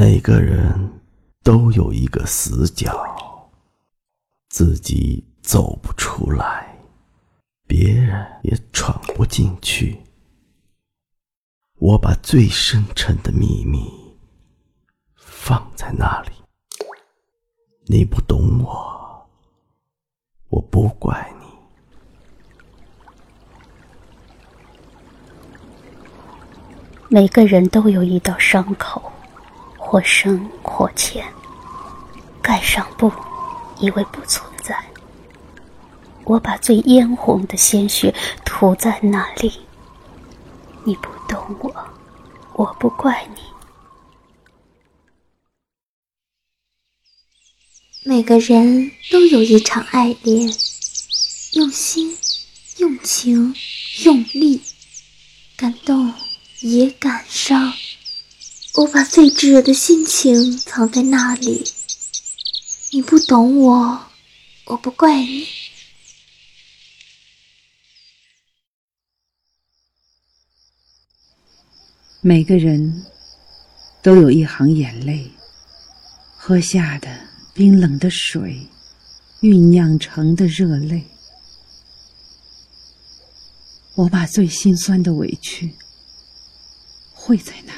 每个人都有一个死角，自己走不出来，别人也闯不进去。我把最深沉的秘密放在那里，你不懂我，我不怪你。每个人都有一道伤口。或深或浅，盖上布，以为不存在。我把最嫣红的鲜血涂在那里。你不懂我，我不怪你。每个人都有一场爱恋，用心，用情，用力，感动也感伤。我把最炙热的心情藏在那里，你不懂我，我不怪你。每个人都有一行眼泪，喝下的冰冷的水，酝酿成的热泪。我把最心酸的委屈汇在那。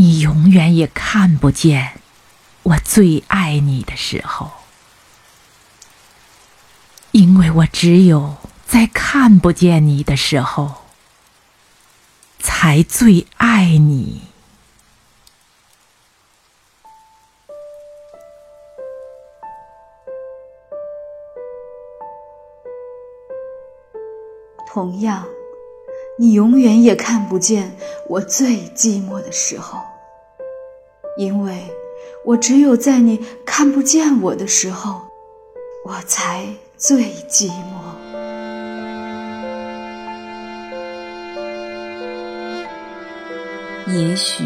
你永远也看不见我最爱你的时候，因为我只有在看不见你的时候，才最爱你。同样。你永远也看不见我最寂寞的时候，因为我只有在你看不见我的时候，我才最寂寞。也许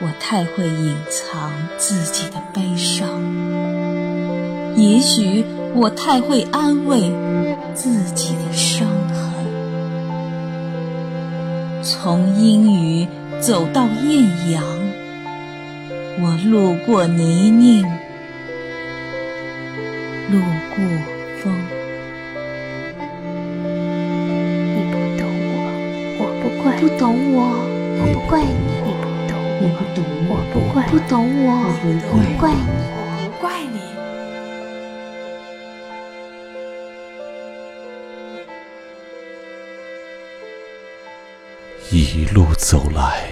我太会隐藏自己的悲伤，也许我太会安慰自己的伤。从阴雨走到艳阳，我路过泥泞，路过风。你不懂我，我不怪。不懂我，我不怪你。你不懂我，我不怪。不懂我，我不怪你。一路走来，